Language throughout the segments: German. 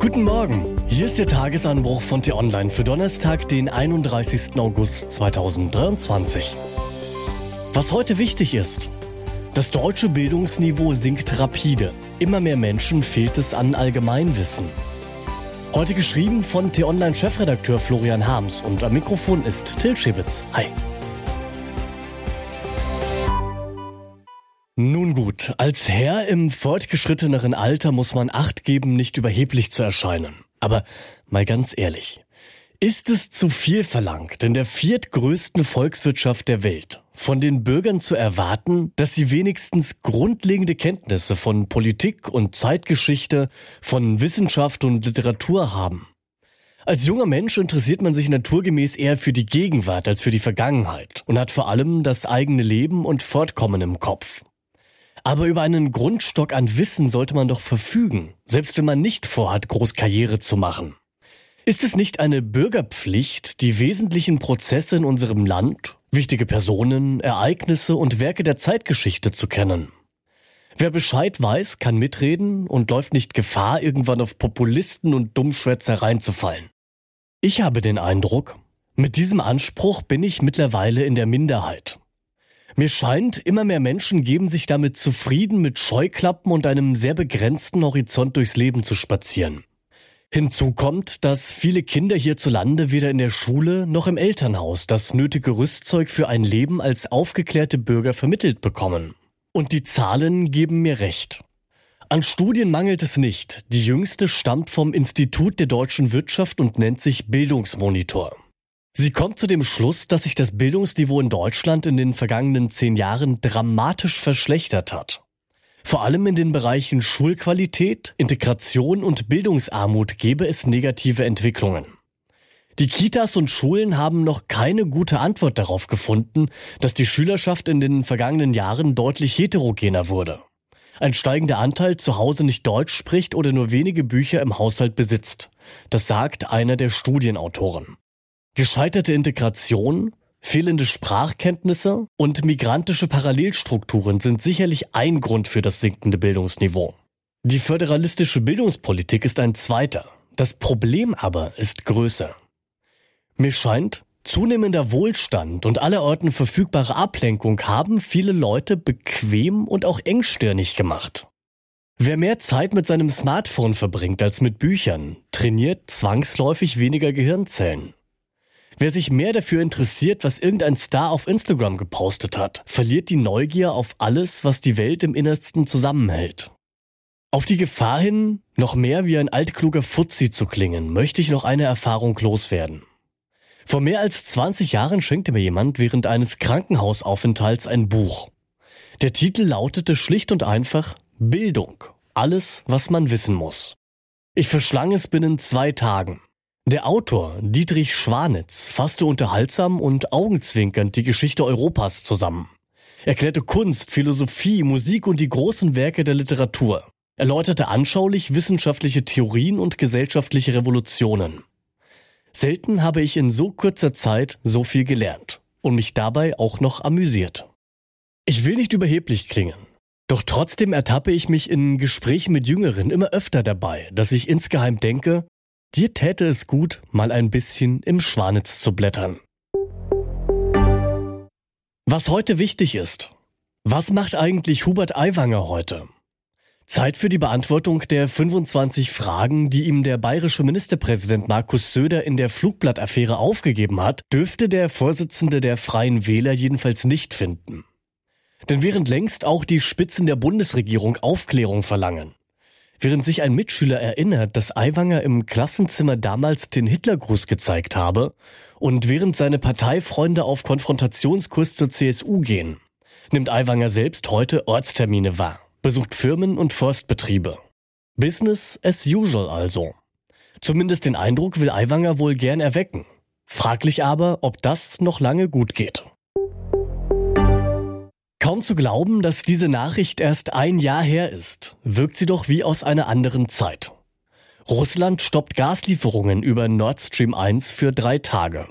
Guten Morgen, hier ist der Tagesanbruch von T-Online für Donnerstag, den 31. August 2023. Was heute wichtig ist, das deutsche Bildungsniveau sinkt rapide. Immer mehr Menschen fehlt es an Allgemeinwissen. Heute geschrieben von T-Online-Chefredakteur Florian Harms und am Mikrofon ist Till Schibitz. Hi. Nun gut, als Herr im fortgeschritteneren Alter muss man Acht geben, nicht überheblich zu erscheinen. Aber mal ganz ehrlich, ist es zu viel verlangt, in der viertgrößten Volkswirtschaft der Welt von den Bürgern zu erwarten, dass sie wenigstens grundlegende Kenntnisse von Politik und Zeitgeschichte, von Wissenschaft und Literatur haben? Als junger Mensch interessiert man sich naturgemäß eher für die Gegenwart als für die Vergangenheit und hat vor allem das eigene Leben und Fortkommen im Kopf. Aber über einen Grundstock an Wissen sollte man doch verfügen, selbst wenn man nicht vorhat, groß Karriere zu machen. Ist es nicht eine Bürgerpflicht, die wesentlichen Prozesse in unserem Land, wichtige Personen, Ereignisse und Werke der Zeitgeschichte zu kennen? Wer Bescheid weiß, kann mitreden und läuft nicht Gefahr, irgendwann auf Populisten und Dummschwätzer reinzufallen. Ich habe den Eindruck, mit diesem Anspruch bin ich mittlerweile in der Minderheit. Mir scheint, immer mehr Menschen geben sich damit zufrieden, mit Scheuklappen und einem sehr begrenzten Horizont durchs Leben zu spazieren. Hinzu kommt, dass viele Kinder hierzulande weder in der Schule noch im Elternhaus das nötige Rüstzeug für ein Leben als aufgeklärte Bürger vermittelt bekommen. Und die Zahlen geben mir recht. An Studien mangelt es nicht. Die jüngste stammt vom Institut der deutschen Wirtschaft und nennt sich Bildungsmonitor. Sie kommt zu dem Schluss, dass sich das Bildungsniveau in Deutschland in den vergangenen zehn Jahren dramatisch verschlechtert hat. Vor allem in den Bereichen Schulqualität, Integration und Bildungsarmut gebe es negative Entwicklungen. Die Kitas und Schulen haben noch keine gute Antwort darauf gefunden, dass die Schülerschaft in den vergangenen Jahren deutlich heterogener wurde. Ein steigender Anteil zu Hause nicht Deutsch spricht oder nur wenige Bücher im Haushalt besitzt. Das sagt einer der Studienautoren. Gescheiterte Integration, fehlende Sprachkenntnisse und migrantische Parallelstrukturen sind sicherlich ein Grund für das sinkende Bildungsniveau. Die föderalistische Bildungspolitik ist ein zweiter. Das Problem aber ist größer. Mir scheint, zunehmender Wohlstand und allerorten verfügbare Ablenkung haben viele Leute bequem und auch engstirnig gemacht. Wer mehr Zeit mit seinem Smartphone verbringt als mit Büchern, trainiert zwangsläufig weniger Gehirnzellen. Wer sich mehr dafür interessiert, was irgendein Star auf Instagram gepostet hat, verliert die Neugier auf alles, was die Welt im Innersten zusammenhält. Auf die Gefahr hin, noch mehr wie ein altkluger Fuzzi zu klingen, möchte ich noch eine Erfahrung loswerden. Vor mehr als 20 Jahren schenkte mir jemand während eines Krankenhausaufenthalts ein Buch. Der Titel lautete schlicht und einfach Bildung. Alles, was man wissen muss. Ich verschlang es binnen zwei Tagen. Der Autor Dietrich Schwanitz fasste unterhaltsam und augenzwinkernd die Geschichte Europas zusammen. Er klärte Kunst, Philosophie, Musik und die großen Werke der Literatur. Erläuterte anschaulich wissenschaftliche Theorien und gesellschaftliche Revolutionen. Selten habe ich in so kurzer Zeit so viel gelernt und mich dabei auch noch amüsiert. Ich will nicht überheblich klingen. Doch trotzdem ertappe ich mich in Gesprächen mit Jüngeren immer öfter dabei, dass ich insgeheim denke, Dir täte es gut, mal ein bisschen im Schwanitz zu blättern. Was heute wichtig ist. Was macht eigentlich Hubert Aiwanger heute? Zeit für die Beantwortung der 25 Fragen, die ihm der bayerische Ministerpräsident Markus Söder in der Flugblattaffäre aufgegeben hat, dürfte der Vorsitzende der Freien Wähler jedenfalls nicht finden. Denn während längst auch die Spitzen der Bundesregierung Aufklärung verlangen, Während sich ein Mitschüler erinnert, dass Aiwanger im Klassenzimmer damals den Hitlergruß gezeigt habe und während seine Parteifreunde auf Konfrontationskurs zur CSU gehen, nimmt Aiwanger selbst heute Ortstermine wahr, besucht Firmen und Forstbetriebe. Business as usual also. Zumindest den Eindruck will Aiwanger wohl gern erwecken. Fraglich aber, ob das noch lange gut geht. Kaum zu glauben, dass diese Nachricht erst ein Jahr her ist, wirkt sie doch wie aus einer anderen Zeit. Russland stoppt Gaslieferungen über Nord Stream 1 für drei Tage.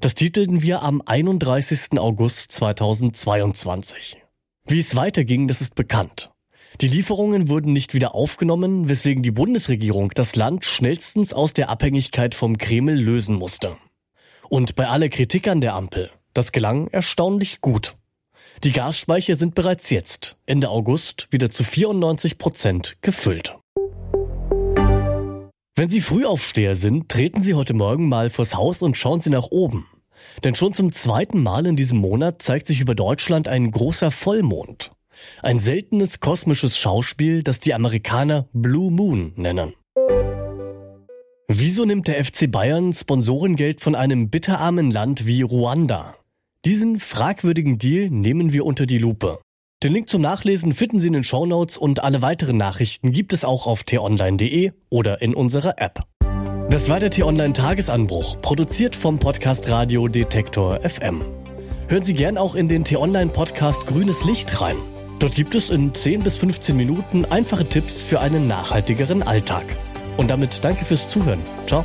Das titelten wir am 31. August 2022. Wie es weiterging, das ist bekannt. Die Lieferungen wurden nicht wieder aufgenommen, weswegen die Bundesregierung das Land schnellstens aus der Abhängigkeit vom Kreml lösen musste. Und bei aller Kritik an der Ampel, das gelang erstaunlich gut. Die Gasspeicher sind bereits jetzt, Ende August, wieder zu 94 Prozent gefüllt. Wenn Sie Frühaufsteher sind, treten Sie heute Morgen mal vors Haus und schauen Sie nach oben. Denn schon zum zweiten Mal in diesem Monat zeigt sich über Deutschland ein großer Vollmond. Ein seltenes kosmisches Schauspiel, das die Amerikaner Blue Moon nennen. Wieso nimmt der FC Bayern Sponsorengeld von einem bitterarmen Land wie Ruanda? Diesen fragwürdigen Deal nehmen wir unter die Lupe. Den Link zum Nachlesen finden Sie in den Shownotes und alle weiteren Nachrichten gibt es auch auf t-online.de oder in unserer App. Das war der T-Online Tagesanbruch, produziert vom Podcast Radio Detektor FM. Hören Sie gern auch in den T-Online Podcast Grünes Licht rein. Dort gibt es in 10 bis 15 Minuten einfache Tipps für einen nachhaltigeren Alltag. Und damit danke fürs Zuhören. Ciao.